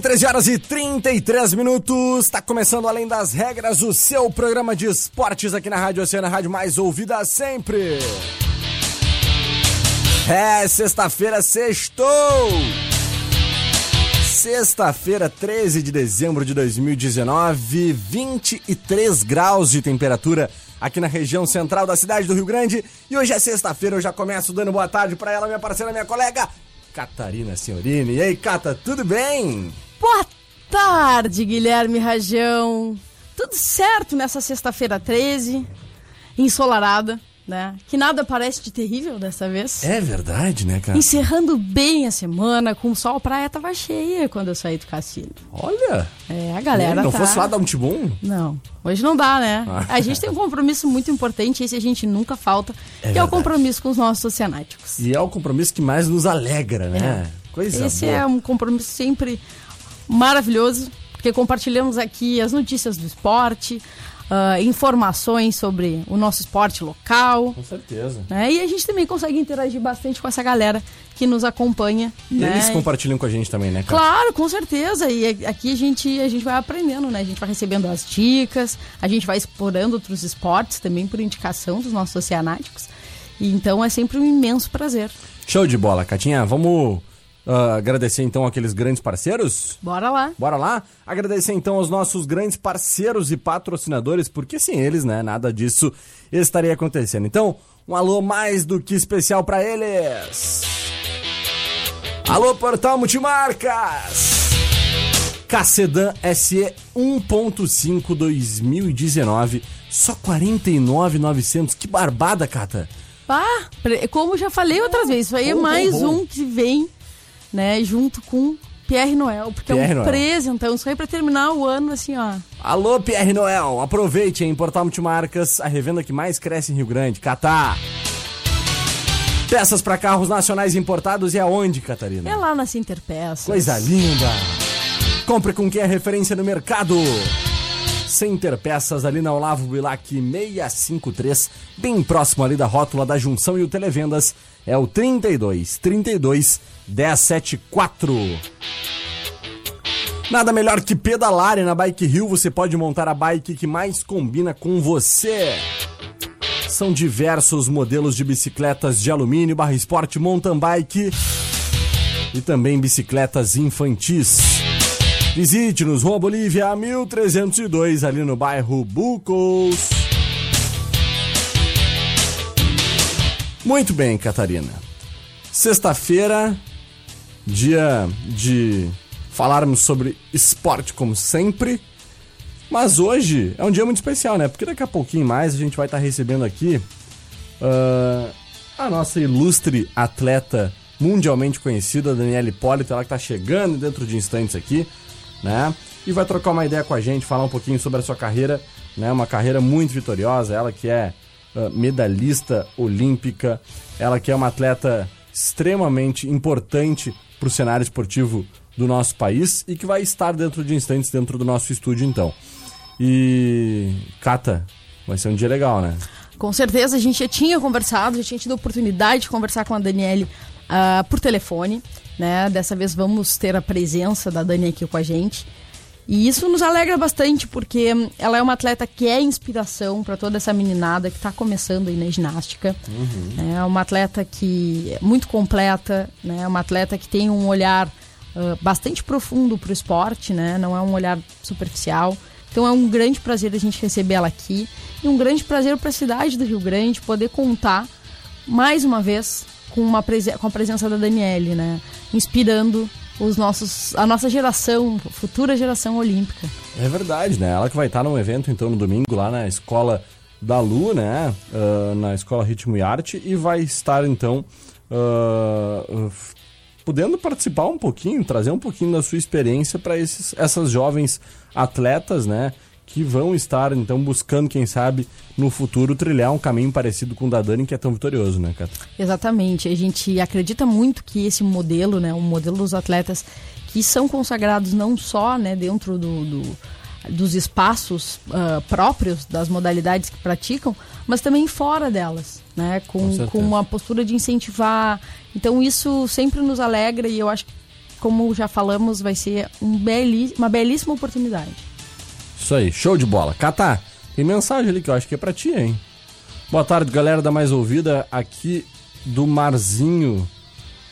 Muito bem, 13 horas e 33 minutos. Está começando Além das Regras, o seu programa de esportes aqui na Rádio Oceana, a rádio mais ouvida sempre. É, sexta-feira, sextou! Sexta-feira, 13 de dezembro de 2019, 23 graus de temperatura aqui na região central da cidade do Rio Grande. E hoje é sexta-feira, eu já começo dando boa tarde para ela, minha parceira, minha colega, Catarina Senhorini. E aí, Cata, tudo bem? Boa tarde, Guilherme Rajão. Tudo certo nessa sexta-feira 13, ensolarada, né? Que nada parece de terrível dessa vez. É verdade, né, cara? Encerrando bem a semana, com o sol, a praia tava cheia quando eu saí do cassino. Olha! É, a galera Não tá... fosse lá dar um tibum? Não, hoje não dá, né? Ah. A gente tem um compromisso muito importante, esse a gente nunca falta, que é o verdade. compromisso com os nossos oceanáticos. E é o compromisso que mais nos alegra, né? Coisa Esse boa. é um compromisso sempre maravilhoso, porque compartilhamos aqui as notícias do esporte, ah, informações sobre o nosso esporte local. Com certeza. Né? E a gente também consegue interagir bastante com essa galera que nos acompanha. E né? eles compartilham com a gente também, né, cara? Claro, com certeza. E aqui a gente, a gente vai aprendendo, né? A gente vai recebendo as dicas, a gente vai explorando outros esportes também por indicação dos nossos oceanáticos. E então é sempre um imenso prazer. Show de bola, Catinha. Vamos ah, agradecer então aqueles grandes parceiros? Bora lá. Bora lá? Agradecer então aos nossos grandes parceiros e patrocinadores, porque sem eles, né, nada disso estaria acontecendo. Então, um alô mais do que especial pra eles. Alô, Portal Multimarcas! Cacedan SE 1.5 2019, só 49,900. Que barbada, Cata. Pá, como já falei outras vezes, isso aí é bom, mais bom. um que vem, né, junto com Pierre Noel, porque é Pierre um Noel. presentão, isso aí pra terminar o ano, assim, ó. Alô, Pierre Noel, aproveite em Portal Multimarcas, a revenda que mais cresce em Rio Grande, Catar. Peças para carros nacionais importados e aonde, Catarina? É lá na Center Peças. Coisa linda. Compre com quem é referência no mercado. Center Peças ali na Olavo Bilac 653, bem próximo ali da rótula da junção e o televendas é o 32 32 174. Nada melhor que pedalar e na Bike Hill você pode montar a bike que mais combina com você. São diversos modelos de bicicletas de alumínio, barra esporte, mountain bike e também bicicletas infantis. Visite-nos, Rua Bolívia 1302, ali no bairro Bucos. Muito bem, Catarina. Sexta-feira, dia de falarmos sobre esporte como sempre. Mas hoje é um dia muito especial, né? Porque daqui a pouquinho mais a gente vai estar recebendo aqui ah, a nossa ilustre atleta mundialmente conhecida, Daniela Hipólito, ela que tá chegando dentro de instantes aqui, né? E vai trocar uma ideia com a gente, falar um pouquinho sobre a sua carreira, né? Uma carreira muito vitoriosa, ela que é ah, medalhista olímpica, ela que é uma atleta extremamente importante para o cenário esportivo do nosso país e que vai estar dentro de instantes dentro do nosso estúdio então. E Cata, vai ser um dia legal, né? Com certeza, a gente já tinha conversado, já tinha tido a oportunidade de conversar com a Daniele ah, por telefone, né? Dessa vez vamos ter a presença da Dani aqui com a gente. E isso nos alegra bastante, porque ela é uma atleta que é inspiração para toda essa meninada que está começando aí na ginástica. É uma atleta que é muito completa, né? Uma atleta que tem um olhar ah, bastante profundo para o esporte, né? Não é um olhar superficial. Então é um grande prazer a gente receber ela aqui e um grande prazer para a cidade do Rio Grande poder contar mais uma vez com, uma com a presença da Daniele, né? Inspirando os nossos, a nossa geração, futura geração olímpica. É verdade, né? Ela que vai estar num evento então no domingo lá na escola da Lu, né? Uh, na escola Ritmo e Arte e vai estar então uh, podendo participar um pouquinho, trazer um pouquinho da sua experiência para essas jovens atletas, né? Que vão estar, então, buscando, quem sabe, no futuro, trilhar um caminho parecido com o da Dani, que é tão vitorioso, né, Cata? Exatamente. A gente acredita muito que esse modelo, né, o modelo dos atletas que são consagrados não só né, dentro do, do dos espaços uh, próprios das modalidades que praticam, mas também fora delas, né? Com, com, com, uma postura de incentivar. Então isso sempre nos alegra e eu acho que, como já falamos, vai ser um beli uma belíssima oportunidade. Isso aí, show de bola. Cata, tem mensagem ali que eu acho que é pra ti, hein? Boa tarde, galera da Mais Ouvida, aqui do Marzinho,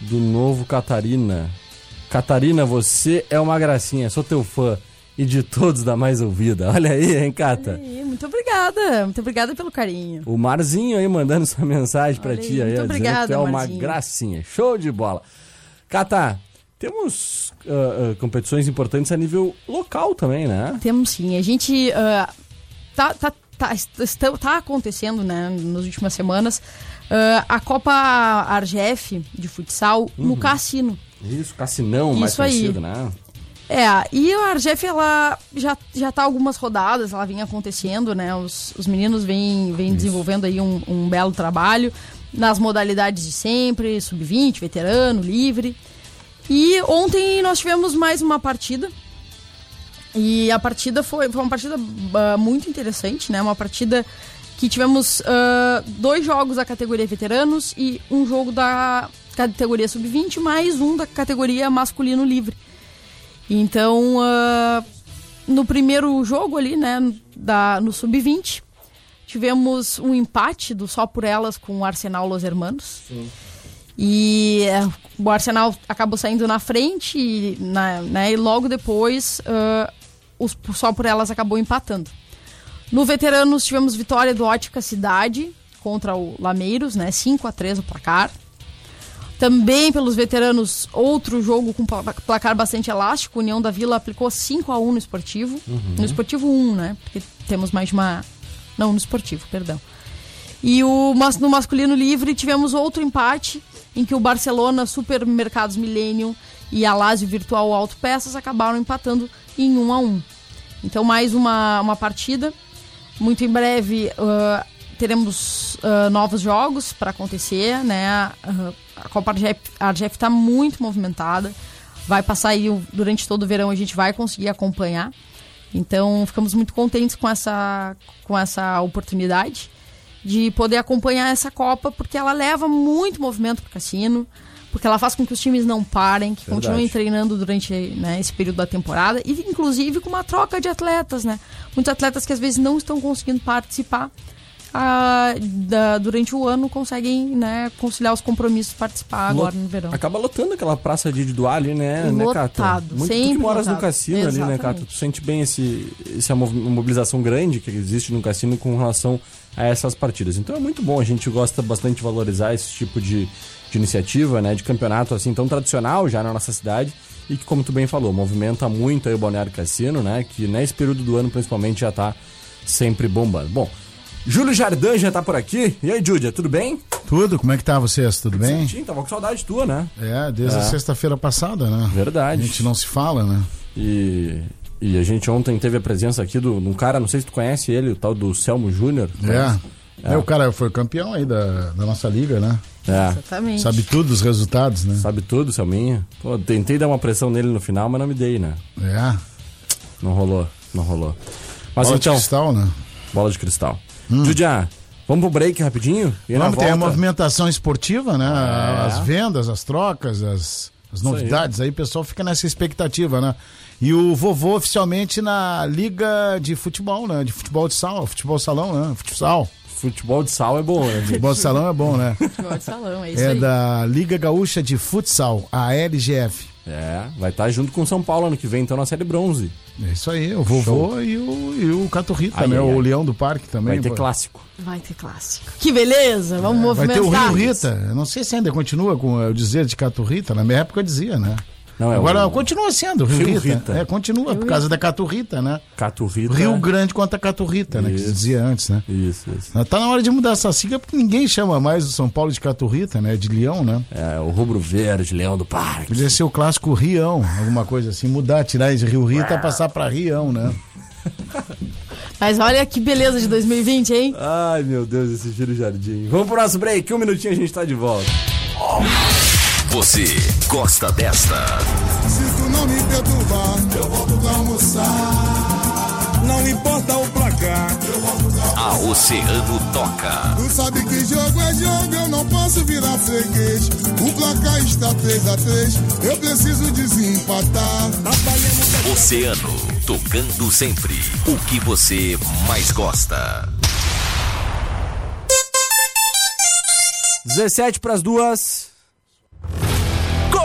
do Novo Catarina. Catarina, você é uma gracinha, sou teu fã e de todos da mais ouvida. Olha aí, hein, Cata? Aí, muito obrigada. Muito obrigada pelo carinho. O Marzinho aí mandando sua mensagem para ti aí, muito obrigada, que é uma gracinha. Show de bola. Cata, temos uh, uh, competições importantes a nível local também, né? Temos sim. A gente uh, tá, tá, tá, está, tá acontecendo, né, nas últimas semanas, a Copa Argef de futsal uhum. no Cassino. Isso, Cassinão, Isso mais conhecido, aí. né? É, e a Argef, ela já, já tá algumas rodadas, ela vem acontecendo, né? Os, os meninos vêm, vêm desenvolvendo aí um, um belo trabalho nas modalidades de sempre, sub-20, veterano, livre. E ontem nós tivemos mais uma partida. E a partida foi, foi uma partida uh, muito interessante, né? Uma partida que tivemos uh, dois jogos da categoria veteranos e um jogo da categoria sub-20, mais um da categoria masculino livre. Então, uh, no primeiro jogo ali, né, da, no Sub-20, tivemos um empate do Só Por Elas com o Arsenal Los Hermanos. Sim. E uh, o Arsenal acabou saindo na frente e, na, né, e logo depois uh, o Só Por Elas acabou empatando. No Veteranos tivemos vitória do Ótica Cidade contra o Lameiros, né, 5 a 3 o placar. Também pelos veteranos, outro jogo com placar bastante elástico. União da Vila aplicou 5 a 1 no esportivo. Uhum. No esportivo 1, né? Porque temos mais de uma. Não, no esportivo, perdão. E o, no masculino livre tivemos outro empate em que o Barcelona, Supermercados Millennium e a Lazio Virtual Autopeças acabaram empatando em 1 a 1 Então, mais uma, uma partida. Muito em breve uh, teremos uh, novos jogos para acontecer, né? Uh, a Copa Argef está muito movimentada. Vai passar aí durante todo o verão, a gente vai conseguir acompanhar. Então, ficamos muito contentes com essa, com essa oportunidade de poder acompanhar essa Copa, porque ela leva muito movimento para o cassino, porque ela faz com que os times não parem, que Verdade. continuem treinando durante né, esse período da temporada, e inclusive com uma troca de atletas, né? Muitos atletas que às vezes não estão conseguindo participar a, da, durante o ano conseguem né, conciliar os compromissos participar agora no verão. Acaba lotando aquela praça de Duá ali, né, né Lotado, né, Muito, sempre tu que moras lotado. no cassino Exatamente. ali, né, Cato? Tu sente bem esse, essa mobilização grande que existe no cassino com relação a essas partidas. Então é muito bom, a gente gosta bastante de valorizar esse tipo de, de iniciativa, né, de campeonato assim tão tradicional já na nossa cidade e que, como tu bem falou, movimenta muito aí o Balneário Cassino, né, que nesse período do ano principalmente já tá sempre bombando. Bom, Júlio Jardim já tá por aqui. E aí, Júlia, tudo bem? Tudo, como é que tá vocês? Tudo bem? Sim, tava com saudade tua, né? É, desde é. a sexta-feira passada, né? Verdade. A gente não se fala, né? E, e a gente ontem teve a presença aqui de um cara, não sei se tu conhece ele, o tal do Selmo Júnior. É. é. o cara foi campeão aí da, da nossa liga, né? É. Exatamente. Sabe tudo dos resultados, né? Sabe tudo, Selminha. Pô, tentei dar uma pressão nele no final, mas não me dei, né? É. Não rolou, não rolou. Mas Bola então, de cristal, né? Bola de cristal. Hum. Judia, vamos pro break rapidinho? E Vamos, tem a movimentação esportiva, né? É. As vendas, as trocas, as, as novidades. Aí. aí o pessoal fica nessa expectativa, né? E o vovô oficialmente na Liga de Futebol, né? De futebol de sal, futebol salão, né? Futsal. futebol de sal é bom, né? Futebol de salão é bom, né? Futebol de salão, é isso É aí. da Liga Gaúcha de Futsal, a LGF. É, vai estar junto com o São Paulo ano que vem, então na série bronze. É isso aí, o vovô e o, e o Caturrita, né? o. Leão do Parque também. Vai ter pô. clássico. Vai ter clássico. Que beleza, vamos Vai ter movimentar. o Rio Rita. Eu não sei se ainda continua com o dizer de Caturrita. Na minha época eu dizia, né? Não, é Agora o continua sendo Rio, Rio Rita. Rita. É, continua, por causa da Caturrita, né? Caturrita. Rio Grande contra Caturrita, né? Que se dizia antes, né? Isso, isso. Tá na hora de mudar essa sigla porque ninguém chama mais o São Paulo de Caturrita, né? De Leão, né? É, o rubro verde, leão do parque. Podia ser o clássico Rião, alguma coisa assim. Mudar, tirar de Rio Rita passar pra Rião, né? Mas olha que beleza de 2020, hein? Ai, meu Deus, esse Giro Jardim. Vamos pro nosso break, um minutinho a gente tá de volta. Você gosta desta? Se tu não me perturbar, eu volto pra almoçar. Não importa o placar, eu volto pra A Oceano toca. Tu sabe que jogo é jogo, eu não posso virar freguês. O placar está 3 a 3 eu preciso desempatar. Oceano, tocando sempre o que você mais gosta. 17 pras duas.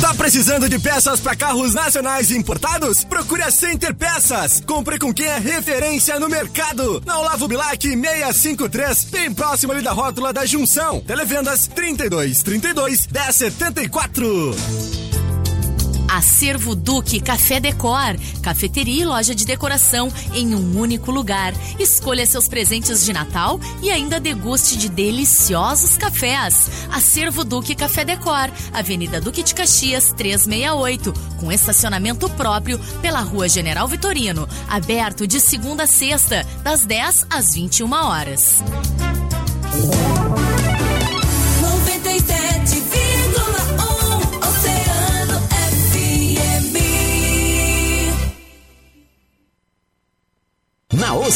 Tá precisando de peças para carros nacionais importados? Procure a Center Peças. Compre com quem é referência no mercado. Na Olavo Bilac 653, bem próximo ali da rótula da Junção. Televendas 32 32 1074. Acervo Duque Café Decor, cafeteria e loja de decoração em um único lugar. Escolha seus presentes de Natal e ainda deguste de deliciosos cafés. Acervo Duque Café Decor, Avenida Duque de Caxias 368, com estacionamento próprio pela Rua General Vitorino, aberto de segunda a sexta, das 10 às 21 horas.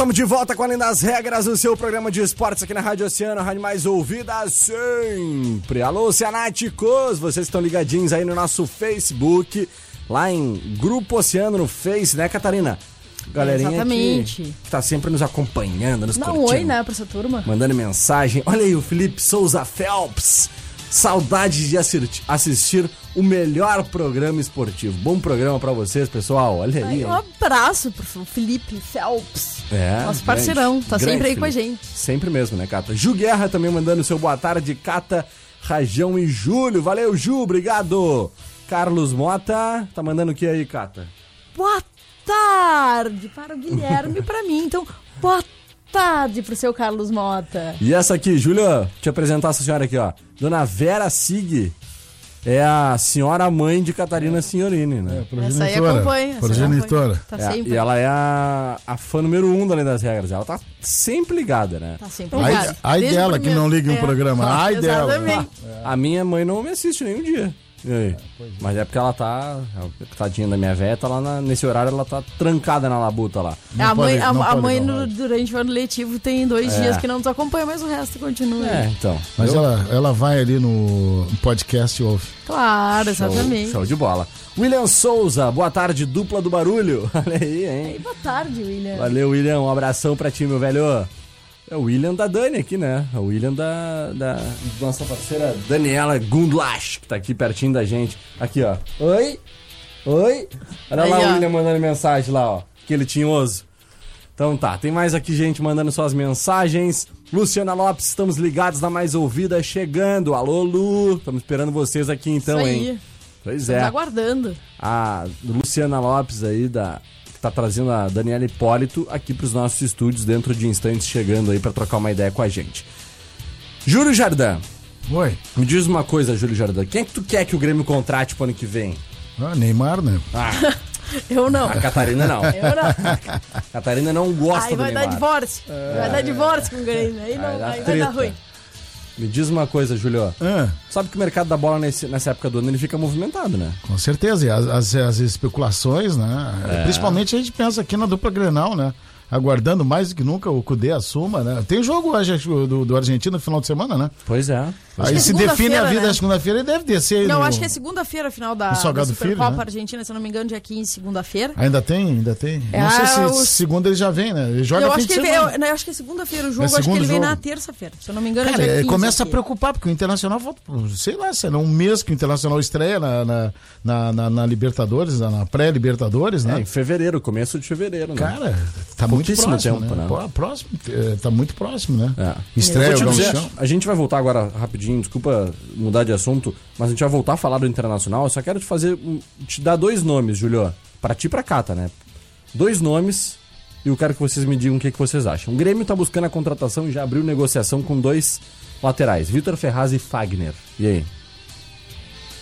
Estamos de volta com Além das Regras, o seu programa de esportes aqui na Rádio Oceano, a rádio mais ouvida sempre. Alô, Oceanáticos, vocês estão ligadinhos aí no nosso Facebook, lá em Grupo Oceano no Face, né, Catarina? Galerinha Exatamente. Que, que tá sempre nos acompanhando, nos Dá um curtindo, oi, né, pra essa turma. mandando mensagem. Olha aí o Felipe Souza Phelps. Saudades de assistir, o melhor programa esportivo. Bom programa pra vocês, pessoal. Olha aí. Um abraço pro Felipe Phelps. É, Nosso grande, parceirão, tá grande sempre aí com a Felipe. gente. Sempre mesmo, né, Cata? Ju Guerra também mandando seu boa tarde, Cata, Rajão e Júlio. Valeu, Ju, obrigado. Carlos Mota, tá mandando o que aí, Cata? Boa tarde para o Guilherme e pra mim. Então, boa tarde pro seu Carlos Mota. E essa aqui, Júlia, deixa eu apresentar essa senhora aqui, ó. Dona Vera Sig. É a senhora mãe de Catarina Signorini, né? Essa aí acompanha. Progenitora. acompanha. Tá É, e ela é a, a fã número um da Lei das Regras. Ela tá sempre ligada, né? Tá sempre Ai, ligado. ai o dela que não liga um É. programa. Ai dela. Exatamente. A minha mãe não me assiste nenhum dia. E aí? Mas é porque ela tá. A tadinha da minha véia tá lá na- nesse horário, ela tá trancada na labuta lá. Não a mãe, pode- a, não a pode mãe no- durante o ano letivo tem dois É. dias que não nos acompanha, mas o resto continua. É, então. Mas Eu- ela, ela vai ali no podcast e ouve. Claro, Show, exatamente. show de bola. William Souza, boa tarde, dupla do barulho. Olha aí, hein? E boa tarde, William. Valeu, William. Um abração pra ti, meu velho. É o William da Dani aqui, né? É o William da, da nossa parceira Daniela Gundlach, que tá aqui pertinho da gente. Aqui, ó. Oi? Oi? Olha Aí, lá ó. o William mandando mensagem lá, ó. Aquele tinhoso. Então tá, tem mais aqui gente mandando suas mensagens. Luciana Lopes, estamos ligados na mais ouvida, chegando. Alô, Lu. Estamos esperando vocês aqui então, Isso aí. hein? Pois Estamos é. aguardando. a Luciana Lopes aí, da, que tá trazendo a Daniela Hipólito aqui pros nossos estúdios dentro de instantes, chegando aí pra trocar uma ideia com a gente. Júlio Jardim, Oi. me diz uma coisa, Júlio Jardim. Quem é que tu quer que o Grêmio contrate pro ano que vem? Ah, Neymar, né? Ah, Eu não. a Catarina não. Eu não. A Catarina não gosta Aí do vai dar divórcio. Vai dar divórcio com o Grêmio. Aí, não, Vai aí vai treta. dar ruim. Me diz uma coisa, Júlio. Ah, Sabe que o mercado da bola nesse- nessa época do ano ele fica movimentado, né? com certeza. E as, as, as especulações, né? É. Principalmente a gente pensa aqui na dupla Grenal, né? Aguardando mais do que nunca o Cudê assuma, né? Tem jogo hoje do, do Argentina no final de semana, né? Pois é. Aí é se define a vida né? na segunda-feira e deve descer. Não, no- acho que é segunda-feira, final da, da Filho, Supercopa né? Argentina, se eu não me engano, dia 15, segunda-feira. Ainda tem, ainda tem. É, não sei se os- segunda ele já vem, né? Ele joga Eu acho, que ele, semana. eu, eu acho que é segunda-feira o jogo, É acho que ele vem jogo. na terça-feira. Se eu não me engano, Cara, é dia ele 15 começa a preocupar, porque o Internacional volta, sei lá, será um mês que o Internacional estreia na, na, na, na- na Libertadores, na, na pré-Libertadores, É, né? em fevereiro, começo de fevereiro, né? Cara, tá muito próximo, tempo, né? né? Pô, próximo, é, tá muito próximo, né? É. Estreia dizer, a gente vai voltar agora rapidinho, desculpa mudar de assunto, mas a gente vai voltar a falar do Internacional. Eu só quero te fazer, um- te dar dois nomes, Julio, pra ti e pra Cata, né? Dois nomes e eu quero que vocês me digam o que, que vocês acham. O Grêmio tá buscando a contratação e já abriu negociação com dois laterais, Vitor Ferraz e Fagner. E aí?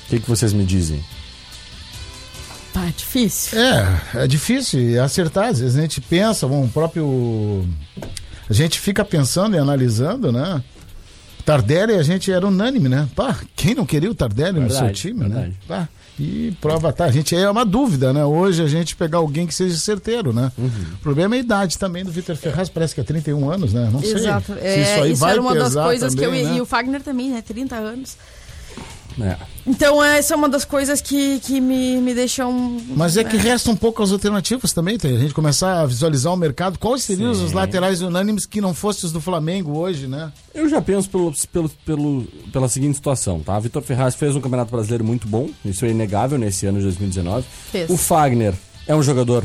O que, que vocês me dizem? Tá difícil. É, é difícil acertar. Às vezes a gente pensa, bom, o próprio. A gente fica pensando e analisando, né? Tardelli, a gente era unânime, né? Pá, quem não queria o Tardelli no seu Verdade, time, verdade. né? Pá, e prova tá. A gente é uma dúvida, né? Hoje a gente pegar alguém que seja certeiro, né? Uhum. O problema é a idade também do Vitor Ferraz, parece que é 31 anos, né? Não sei. Exato. Se É, isso aí vai era uma das pesar coisas que eu. também, né? E o Fagner também, né? 30 anos. É. Então, essa é uma das coisas que, que me, me deixam. Mas é que restam um pouco as alternativas também, tem a gente começar a visualizar o mercado. Quais seriam Sim. os laterais unânimes que não fossem os do Flamengo hoje, né? Eu já penso pelo, pelo, pelo- pela seguinte situação, tá? Vitor Ferraz fez um campeonato brasileiro muito bom, isso é inegável nesse ano de 2019. Fez. O Fagner é um jogador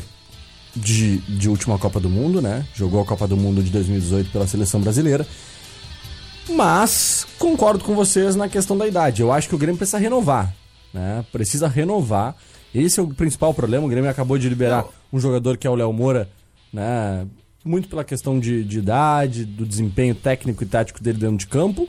de, de última Copa do Mundo, né? Jogou a Copa do Mundo de 2018 pela seleção brasileira. Mas concordo com vocês na questão da idade. Eu acho que o Grêmio precisa renovar, né? Precisa renovar. Esse é o principal problema. O Grêmio acabou de liberar um jogador que é o Léo Moura, né? Muito pela questão de, de idade, do desempenho técnico e tático dele dentro de campo.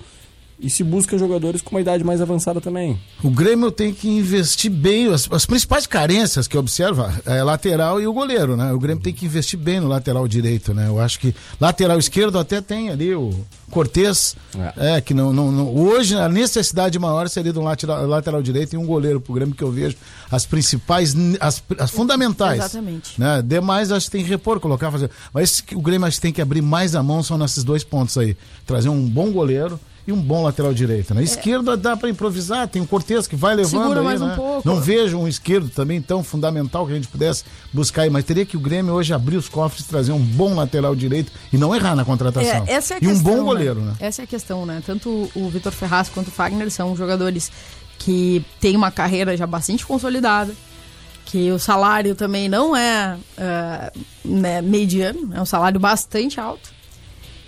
E se busca jogadores com uma idade mais avançada também. O Grêmio tem que investir bem. As, as principais carências que observa é lateral e o goleiro, né? O Grêmio tem que investir bem no lateral direito, né? Eu acho que lateral esquerdo até tem ali o Cortez, é, que não, não, não- Hoje a necessidade maior seria de um lateral, lateral direito e um goleiro pro Grêmio, que eu vejo as principais, as, as fundamentais. Exatamente. Né? Demais acho que tem que repor, colocar, fazer. Mas o Grêmio acho que tem que abrir mais a mão são nesses dois pontos aí. Trazer um bom goleiro e um bom lateral direito. Né? Esquerda dá para improvisar, tem o Cortez que vai levando Segura aí, mais um né? pouco. Não vejo um esquerdo também tão fundamental que a gente pudesse buscar aí, mas teria que o Grêmio hoje abrir os cofres trazer um bom lateral direito e não errar na contratação. É, essa é a e um questão, bom goleiro, né? Essa é a questão, né? Tanto o Vitor Ferraz quanto o Fagner são jogadores que têm uma carreira já bastante consolidada, que o salário também não é ah, né, mediano, é um salário bastante alto.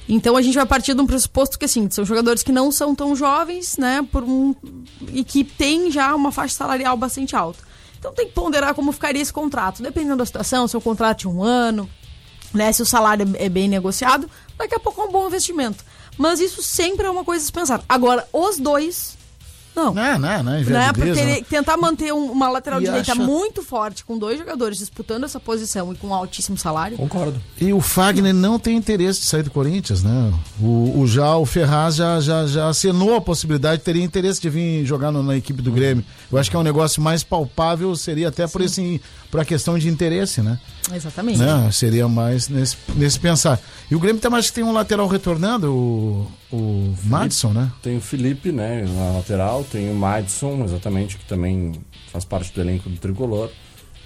Então a gente vai partir de um pressuposto que assim, são jogadores que não são tão jovens, né, por um e que têm já uma faixa salarial bastante alta. Então tem que ponderar como ficaria esse contrato, dependendo da situação, se o contrato de um ano, né, se o salário é bem negociado, daqui a pouco é um bom investimento. Mas isso sempre é uma coisa a se pensar. Agora, os dois Não. Não, não, não, Né? invalidez, Porque não. ele- tentar manter um- uma lateral E direita acha- muito forte, com dois jogadores disputando essa posição e com um altíssimo salário. Concordo. E o Fagner não tem interesse de sair do Corinthians, né? O, o já o Ferraz já, já, já acenou a possibilidade, teria interesse de vir jogar no- na equipe do Grêmio. Eu acho que é um negócio mais palpável, seria até por esse por a questão de interesse, né? Exatamente. né? Seria mais nesse, nesse pensar. E o Grêmio também acho que tem um lateral retornando, o, o Madison, né? Tem o Felipe, né, na lateral, tem o Madison, exatamente, que também faz parte do elenco do Tricolor.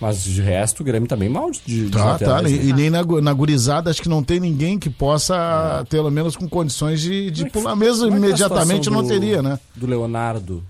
Mas de resto, o Grêmio tá bem mal de, de Tá, tá. laterais, E, né? e nem na, na gurizada acho que não tem ninguém que possa, pelo menos com condições de, de é que- pular. Mesmo é imediatamente não do- teria, né? Do Leonardo.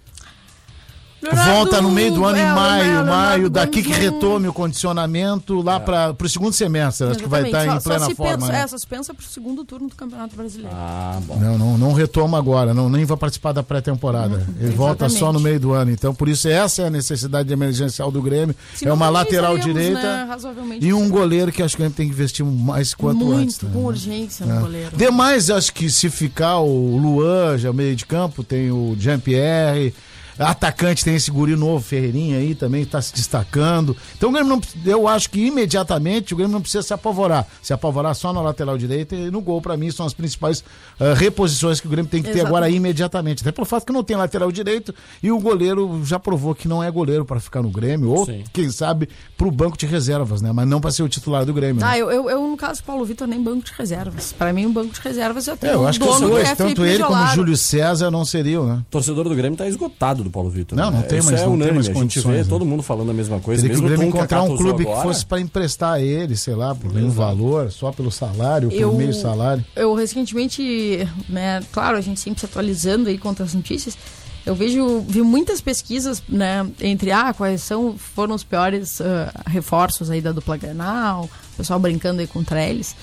Leonardo- Volta no meio do ano, é, em maio, Leonardo maio, daqui que retome o condicionamento lá para o segundo semestre. Acho que vai estar Exatamente. em plena só se forma. Pensa, né? é, só se pensa pro segundo turno do Campeonato Brasileiro. Ah, bom. Não, não, não retoma agora, não, nem vai participar da pré-temporada. Ele volta só no exatamente. meio do ano. Então, por isso, essa é a necessidade emergencial do Grêmio. Se é uma lateral estaríamos, direita né, e um goleiro que acho que o Grêmio tem que investir mais quanto Muito, antes. né? com urgência no É. goleiro. Demais, acho que se ficar o Luan, já meio de campo, tem o Jean-Pierre. Atacante tem esse guri novo, Ferreirinha aí, também está se destacando. Então o Grêmio não, eu acho que imediatamente o Grêmio não precisa se apavorar. Se apavorar só na lateral direita e no gol, para mim, são as principais ah, reposições que o Grêmio tem que ter Exatamente. agora imediatamente. Até pelo fato que não tem lateral direito e o goleiro já provou que não é goleiro para ficar no Grêmio, ou Sim. quem sabe pro banco de reservas, né? Mas não para ser o titular do Grêmio. né? Ah, eu, eu, eu, no caso do Paulo Vitor, nem banco de reservas. Pra mim, o banco de reservas eu tenho É, eu um acho que os dois, que é tanto Felipe ele como o. Júlio César não seriam, né? O torcedor do Grêmio tá esgotado do Paulo Vitor. Não, não né? tem mais- é não tem unânime. mais a gente condições, vê né? todo mundo falando a mesma coisa. Teria que o Mesmo Grêmio Tom encontrar um clube usou que agora. fosse para emprestar ele, sei lá, por nenhum valor, só pelo salário, Eu- por meio salário. Eu recentemente, né, claro, a gente sempre se atualizando aí contra as notícias. Eu vejo, vi muitas pesquisas, né, entre ah, quais são foram os piores ah, reforços aí da dupla Grenal, o pessoal brincando aí contra eles.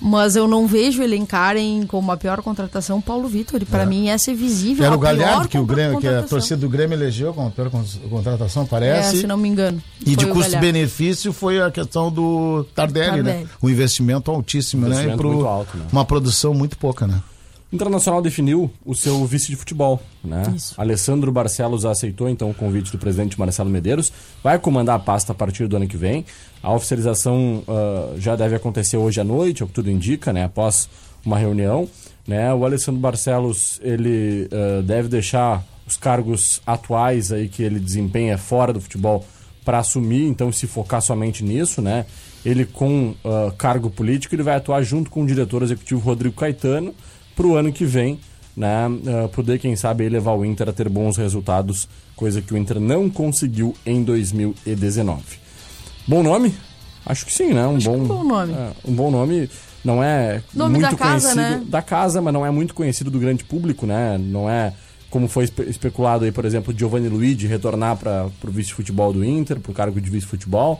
Mas eu não vejo elencarem como a pior contratação o Paulo Vitor. E pra mim essa é visível. Era o Galhardo que o Grêmio, que a torcida do Grêmio elegeu como a pior con- contratação, É, parece. se não me engano. E de custo-benefício foi a questão do Tardelli, né? Tardelli. O investimento altíssimo, né? E Investimento pro- muito alto, né? uma produção muito pouca, né? Internacional definiu o seu vice de futebol, né? Isso. Alessandro Barcelos aceitou então o convite do presidente Marcelo Medeiros, vai comandar a pasta a partir do ano que vem. A oficialização ah, já deve acontecer hoje à noite, é o que tudo indica, né? Após uma reunião, né? O Alessandro Barcelos ele ah, deve deixar os cargos atuais aí que ele desempenha fora do futebol para assumir, então se focar somente nisso, né? Ele com ah, cargo político ele vai atuar junto com o diretor executivo Rodrigo Caetano para o ano que vem, né, uh, poder, quem sabe, levar o Inter a ter bons resultados, coisa que o Inter não conseguiu em 2019. Bom nome? Acho que sim, né? Um, bom, que um bom nome. é, um bom nome. Não é Nome muito da casa, conhecido né? da casa, mas não é muito conhecido do grande público, né? Não é como foi espe- especulado aí, por exemplo, Giovanni Luigi retornar para o vice-futebol do Inter, para o cargo de vice-futebol,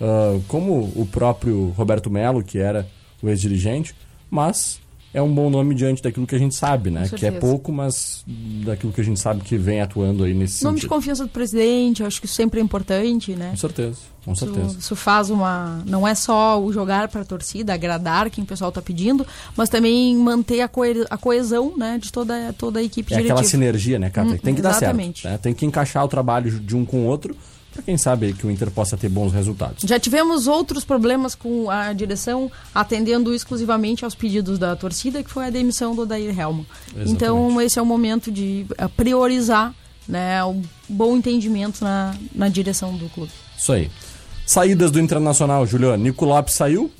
Ah, como o próprio Roberto Melo, que era o ex-dirigente, mas é um bom nome diante daquilo que a gente sabe, né? Que é pouco, mas daquilo que a gente sabe que vem atuando aí nesse Nome de sentido. confiança do presidente, eu acho que isso sempre é importante, né? Com certeza, com certeza. isso faz uma. Não é só o jogar para a torcida, agradar quem o pessoal está pedindo, mas também manter a, coe- a coesão né, de toda, toda a equipe É diretiva. aquela sinergia, né, cara? Hum, tem que dar exatamente. certo. né? Tem que encaixar o trabalho de um com o outro, para quem sabe que o Inter possa ter bons resultados. Já tivemos outros problemas com a direção atendendo exclusivamente aos pedidos da torcida, que foi a demissão do Odair Helmo. Exatamente. Então, esse é o momento de eh, priorizar né, o bom entendimento na, na direção do clube. Isso aí. Saídas do Internacional, Juliano. Nico Lopes saiu,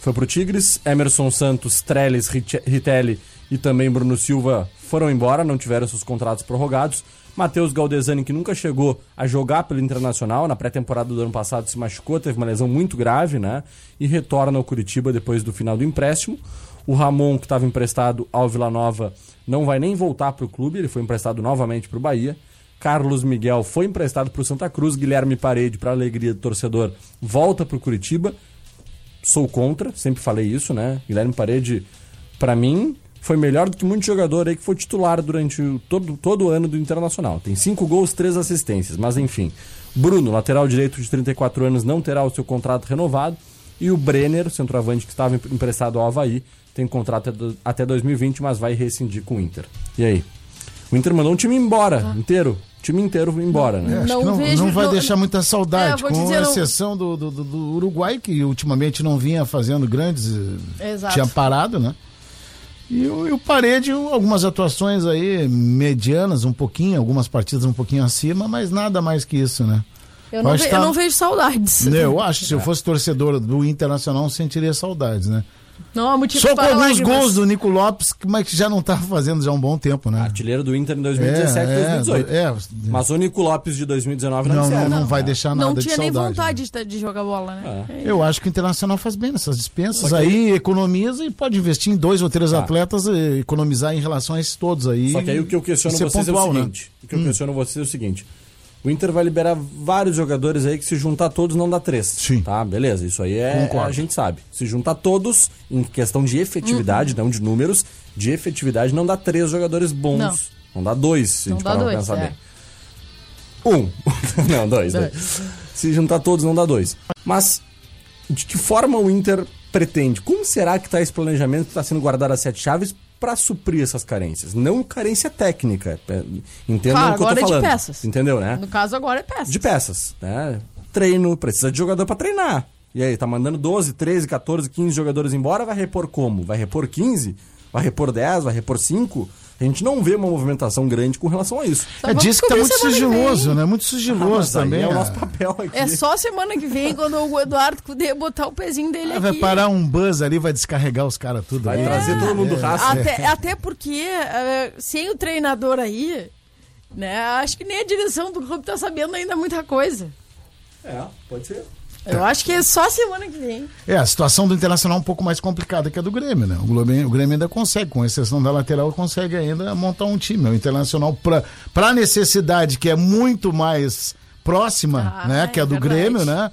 foi pro Tigres. Emerson Santos, Trellis, Rit- Ritelli e também Bruno Silva foram embora, não tiveram seus contratos prorrogados. Matheus Galdesani, que nunca chegou a jogar pelo Internacional, na pré-temporada do ano passado se machucou, teve uma lesão muito grave, né? E retorna ao Curitiba depois do final do empréstimo. O Ramon, que estava emprestado ao Vila Nova, não vai nem voltar para o clube, ele foi emprestado novamente para o Bahia. Carlos Miguel foi emprestado para o Santa Cruz, Guilherme Parede, para alegria do torcedor, volta para o Curitiba. Sou contra, sempre falei isso, né? Guilherme Parede, para mim, foi melhor do que muito jogador aí que foi titular durante o- todo, todo o ano do Internacional. Tem cinco gols, três assistências, mas enfim. Bruno, lateral direito de 34 anos, não terá o seu contrato renovado. E o Brenner, centroavante que estava emprestado ao Havaí, tem contrato até do- até 2020, mas vai rescindir com o Inter. E aí? O Inter mandou um time embora, inteiro. O time inteiro embora, né? É, acho Não que não, vejo- não vai não- deixar muita É, saudade, vou com exceção do, do, do- do Uruguai, que ultimamente não vinha fazendo grandes. Exato. Tinha parado, né? E o, e o Parede, algumas atuações aí medianas, um pouquinho, algumas partidas um pouquinho acima, mas nada mais que isso, né? Eu não, ve- que eu tá- não vejo saudades. Né, Eu acho que se eu fosse torcedor do Internacional, eu sentiria saudades, né? Não motivo Só com alguns gols do Nico Lopes, que- mas que já não tá fazendo já há um bom tempo, né? Artilheiro do Inter em 2017 e É, é, 2018. é. Mas o Nico Lopes de 2019 não, Não, serve. não, não vai deixar nada Não de tinha nem saudade. vontade de, de jogar bola, né? Eu acho que o Internacional faz bem nessas dispensas aí, economiza e pode investir em dois ou três Tá. atletas e economizar em relação a esses todos aí. Só que aí o que eu questiono é vocês pontual, é o né? seguinte. O que eu questiono vocês é o seguinte. O Inter vai liberar vários jogadores aí que se juntar todos não dá três. Sim. Tá, beleza. Isso aí é. Concordo. A gente sabe. Se juntar todos, em questão de efetividade, Uhum. não de números, de efetividade, não dá três jogadores bons. Não. Não, dá dois, se Não a gente parar pra pensar é. bem. Um. não, dois, dois. Se juntar todos, não dá dois. Mas, de que forma o Inter pretende? Como será que está esse planejamento que está sendo guardado a sete chaves para suprir essas carências? Não carência técnica. é, Entendam Claro, o que eu agora tô é de falando. peças. Entendeu, né? No caso agora é peça. De peças. Né? Treino, precisa de jogador para treinar. E aí, tá mandando 12, 13, 14, 15 jogadores embora, vai repor como? Vai repor 15? Vai repor 10? Vai repor 5? A gente não vê uma movimentação grande com relação a isso. Só É, diz que tá muito sigiloso, né? Muito Ah, sigiloso aí também. é o ah. nosso papel aqui. É só semana que vem quando o Eduardo puder botar o pezinho dele Ah, aqui. vai parar um buzz ali, vai descarregar os caras tudo. Vai aí. trazer todo mundo do raça. Até, até porque, eh, sem o treinador aí, né, acho que nem a direção do clube tá sabendo ainda muita coisa. É, pode ser. Eu acho que é só semana que vem. É, a situação do Internacional é um pouco mais complicada que a do Grêmio, né? O Grêmio, o Grêmio ainda consegue, com exceção da lateral, consegue ainda montar um time. O Internacional, pra, pra necessidade que é muito mais próxima, Ah, né? Que a é do verdade. Grêmio, né?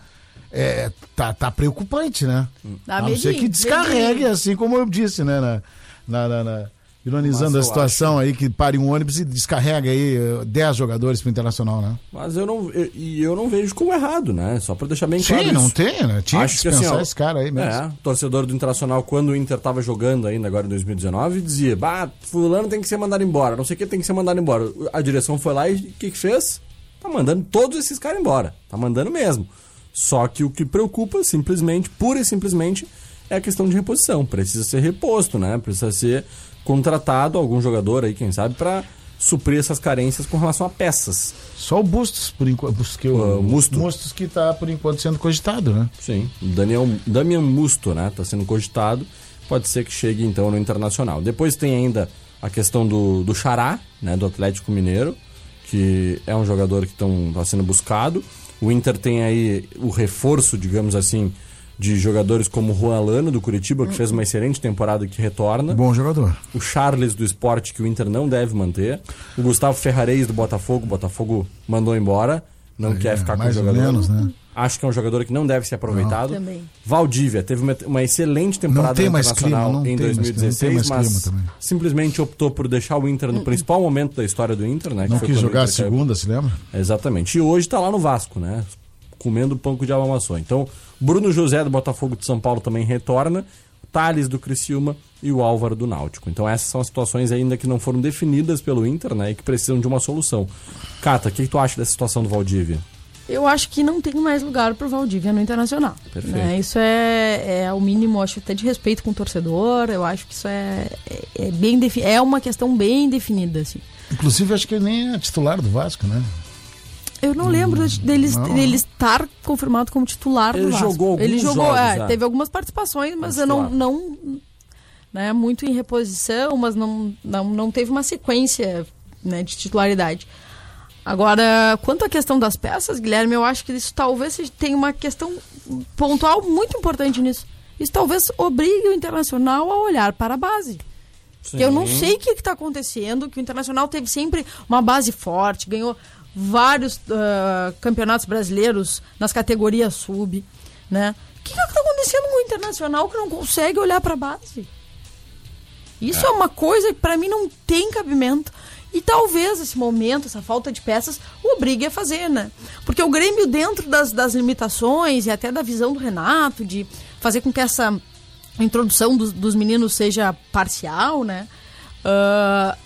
É, tá, tá preocupante, né? Dá a não ser que descarregue, medinho. assim como eu disse, né? Na- na- na- ironizando a situação aí, que pare um ônibus e descarrega aí eh, 10 jogadores pro Internacional, né? Mas eu não, eu, eu não vejo como errado, né? Só pra deixar bem claro Sim, não tem, né? Tinha que Acho que assim, dispensar ó, esse cara aí mesmo. É, torcedor do Internacional, quando o Inter tava jogando ainda agora em 2019, dizia, bah, fulano tem que ser mandado embora, não sei o que tem que ser mandado embora. A direção foi lá e o que que fez? Tá mandando todos esses caras embora. Tá mandando mesmo. Só que o que preocupa, simplesmente, pura e simplesmente, é a questão de reposição. Precisa ser reposto, né? Precisa ser contratado algum jogador aí, quem sabe, pra suprir essas carências com relação a peças. Só o Bustos, por enquanto. Bustos, Ah, o Musto. Mustos que tá, por enquanto, sendo cogitado, né? Sim, Daniel, Damian Musto, né? Tá sendo cogitado. Pode ser que chegue então no Internacional. Depois tem ainda a questão do, do Xará, né? Do Atlético Mineiro, que é um jogador que está sendo buscado. O Inter tem aí o reforço, digamos assim, de jogadores como o Juan Lano, do Curitiba, que fez uma excelente temporada e que retorna. Bom jogador. O Charles do esporte, que o Inter não deve manter. O Gustavo Ferrareis do Botafogo, o Botafogo mandou embora. Não quer ficar com o jogador. menos, né? Acho que é um jogador que não deve ser aproveitado. Também. Valdívia teve uma, uma excelente temporada Não tem internacional clima, não em tem mais clima, não 2016, tem mais mas clima também. simplesmente optou por deixar o Inter no principal momento da história do Inter, né? que Não foi quis jogar a segunda, se lembra? Exatamente. E hoje tá lá no Vasco, né? Comendo pão com o diabo amassou. Então, Bruno José do Botafogo de São Paulo também retorna, Thales do Criciúma e o Álvaro do Náutico. Então, essas são as situações ainda que não foram definidas pelo Inter, né? E que precisam de uma solução. Cata, o que, que tu acha dessa situação do Valdívia? Eu acho que não tem mais lugar pro Valdívia no Internacional. Perfeito. né? Isso é, é o mínimo, acho até de respeito com o torcedor. Eu acho que isso é, é, é bem defi- é uma questão bem definida, assim. Inclusive, acho que ele nem é titular do Vasco, né? Eu não lembro de- dele, não. dele estar confirmado como titular Ele do Vasco. jogou alguns Ele jogou, jogos, é, é. teve algumas participações, mas eu não, não né, muito em reposição, mas não, não, não teve uma sequência né, de titularidade. Agora, quanto à questão das peças, Guilherme, eu acho que isso talvez tenha uma questão pontual muito importante nisso. Isso talvez obrigue o Internacional a olhar para a base. Que eu não sei o que está acontecendo, que o Internacional teve sempre uma base forte, ganhou vários ah, campeonatos brasileiros nas categorias sub, né? O que está acontecendo com o Internacional que não consegue olhar para a base? Isso é. uma coisa que para mim não tem cabimento. E talvez esse momento, essa falta de peças, o obrigue a fazer, né? Porque o Grêmio, dentro das, das limitações e até da visão do Renato, de fazer com que essa introdução dos, dos meninos seja parcial, né? Ah,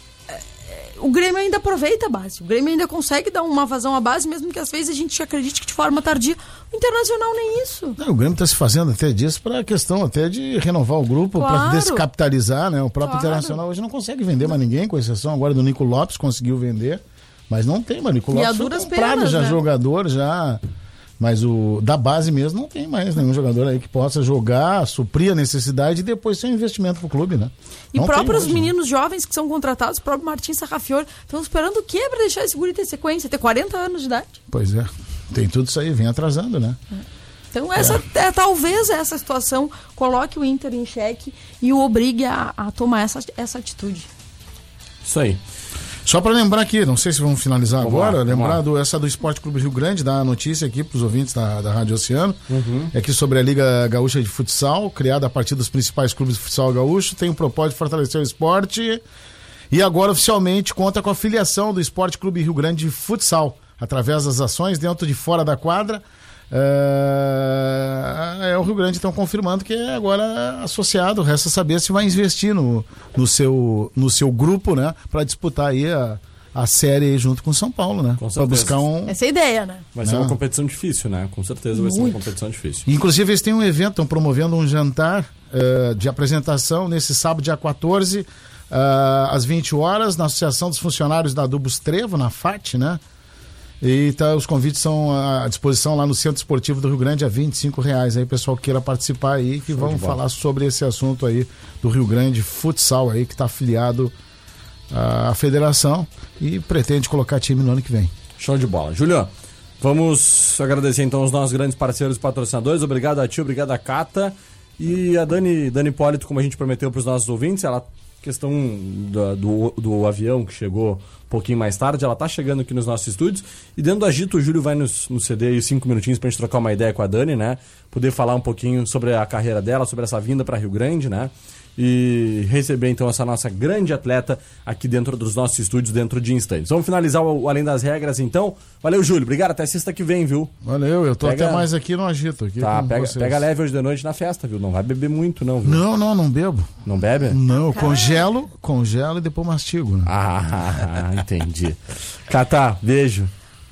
o Grêmio ainda aproveita a base. O Grêmio ainda consegue dar uma vazão à base, mesmo que às vezes a gente acredite que de forma tardia. O Internacional nem isso. Não, o Grêmio está se fazendo até disso para a questão até de renovar o grupo, para Claro. descapitalizar, né? O próprio Claro. Internacional hoje não consegue vender mais ninguém, com exceção agora do Nico Lopes, conseguiu vender, mas não tem, mas o Nico E a Lopes duras comprado penas, já né? jogador, já... Mas o da base mesmo não tem mais nenhum jogador aí que possa jogar, suprir a necessidade e depois ser um investimento pro clube, né? E Não próprios hoje, né? meninos jovens que são contratados, o próprio Martins Sarrafior, estão esperando o quê para deixar esse guri ter sequência? Ter 40 anos de idade. Pois é, tem tudo isso aí, vem atrasando, né? Então, essa, é, talvez essa situação coloque o Inter em xeque e o obrigue a, a tomar essa, essa atitude. Isso aí. Só para lembrar aqui, não sei se vamos finalizar Vamos agora, lá, lembrar do, essa do Esporte Clube Rio Grande, da notícia aqui para os ouvintes da, da Rádio Oceano, Uhum. é que sobre a Liga Gaúcha de Futsal, criada a partir dos principais clubes de futsal gaúcho, tem o propósito de fortalecer o esporte e agora oficialmente conta com a filiação do Esporte Clube Rio Grande de Futsal, através das ações dentro e de fora da quadra. É, é o Rio Grande estão confirmando que é agora associado. Resta saber se vai investir no, no, seu, no seu grupo, né? Para disputar aí a, a série junto com o São Paulo, né? Para buscar um. Essa é a ideia, né? Vai ser Não. uma competição difícil, né? Com certeza vai ser uma Muito. competição difícil. Inclusive, eles têm um evento, estão promovendo um jantar eh, de apresentação nesse sábado, dia 14, ah, às 20 horas, na Associação dos Funcionários da Adubos Trevo, na FAT, né? E tá, os convites são à disposição lá no Centro Esportivo do Rio Grande a 25 reais. Aí, pessoal que queira participar aí, que vão de bola. falar sobre esse assunto aí do Rio Grande Futsal aí, que está afiliado à federação e pretende colocar time no ano que vem. Show de bola. Júlio, vamos agradecer então os nossos grandes parceiros e patrocinadores. Obrigado a ti, obrigado a Cata. E a Dani, Dani Hipólito, como a gente prometeu para os nossos ouvintes, ela questão da- do, do avião que chegou um pouquinho mais tarde, ela tá chegando aqui nos nossos estúdios. E dentro do agito, o Júlio vai nos, nos ceder aí cinco minutinhos pra gente trocar uma ideia com a Dani, né? Poder falar um pouquinho sobre a carreira dela, sobre essa vinda para Rio Grande, né? E receber então essa nossa grande atleta aqui dentro dos nossos estúdios, dentro de instantes. Vamos finalizar o, Além das Regras, então. Valeu, Júlio. Obrigado. Até sexta que vem, viu? Valeu, eu tô Pega- até mais aqui no agito. Aqui Tá, pega, vocês. pega leve hoje de noite na festa, viu? Não vai beber muito, não, viu? Não, não, não bebo. Não bebe? Não, eu congelo, congelo e depois mastigo. Né? Ah, entendi. Catá, beijo.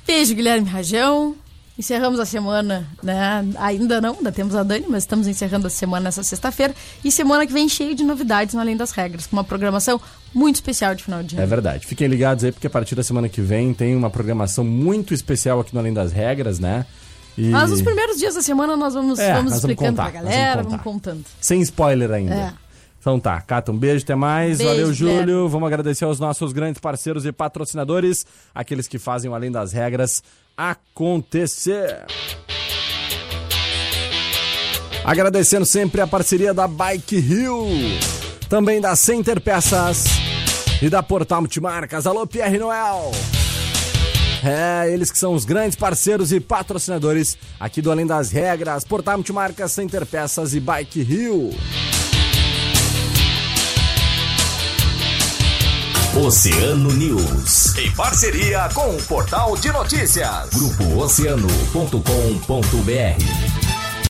Beijo, Guilherme Rajão. Encerramos a semana, né? Ainda não, ainda temos a Dani, mas estamos encerrando a semana nessa sexta-feira. E semana que vem cheio de novidades no Além das Regras, com uma programação muito especial de final de É ano. verdade. Fiquem ligados aí, porque a partir da semana que vem tem uma programação muito especial aqui no Além das Regras, né? E... Mas nos primeiros dias da semana nós vamos, É, vamos nós vamos explicando contar, pra galera, vamos vamos, contando. Sem spoiler ainda. É. Então tá, Cata, um beijo, até mais. Beijo, Valeu, Júlio. Guilherme. Vamos agradecer aos nossos grandes parceiros e patrocinadores, aqueles que fazem o Além das Regras acontecer. Agradecendo sempre a parceria da Bike Hill, também da Center Peças e da Portal Multimarcas. Alô, Pierre Noel. É, eles que são os grandes parceiros e patrocinadores aqui do Além das Regras, Portal Multimarcas, Center Peças e Bike Hill. Oceano News. Em parceria com o Portal de Notícias. Grupo Oceano.com.br.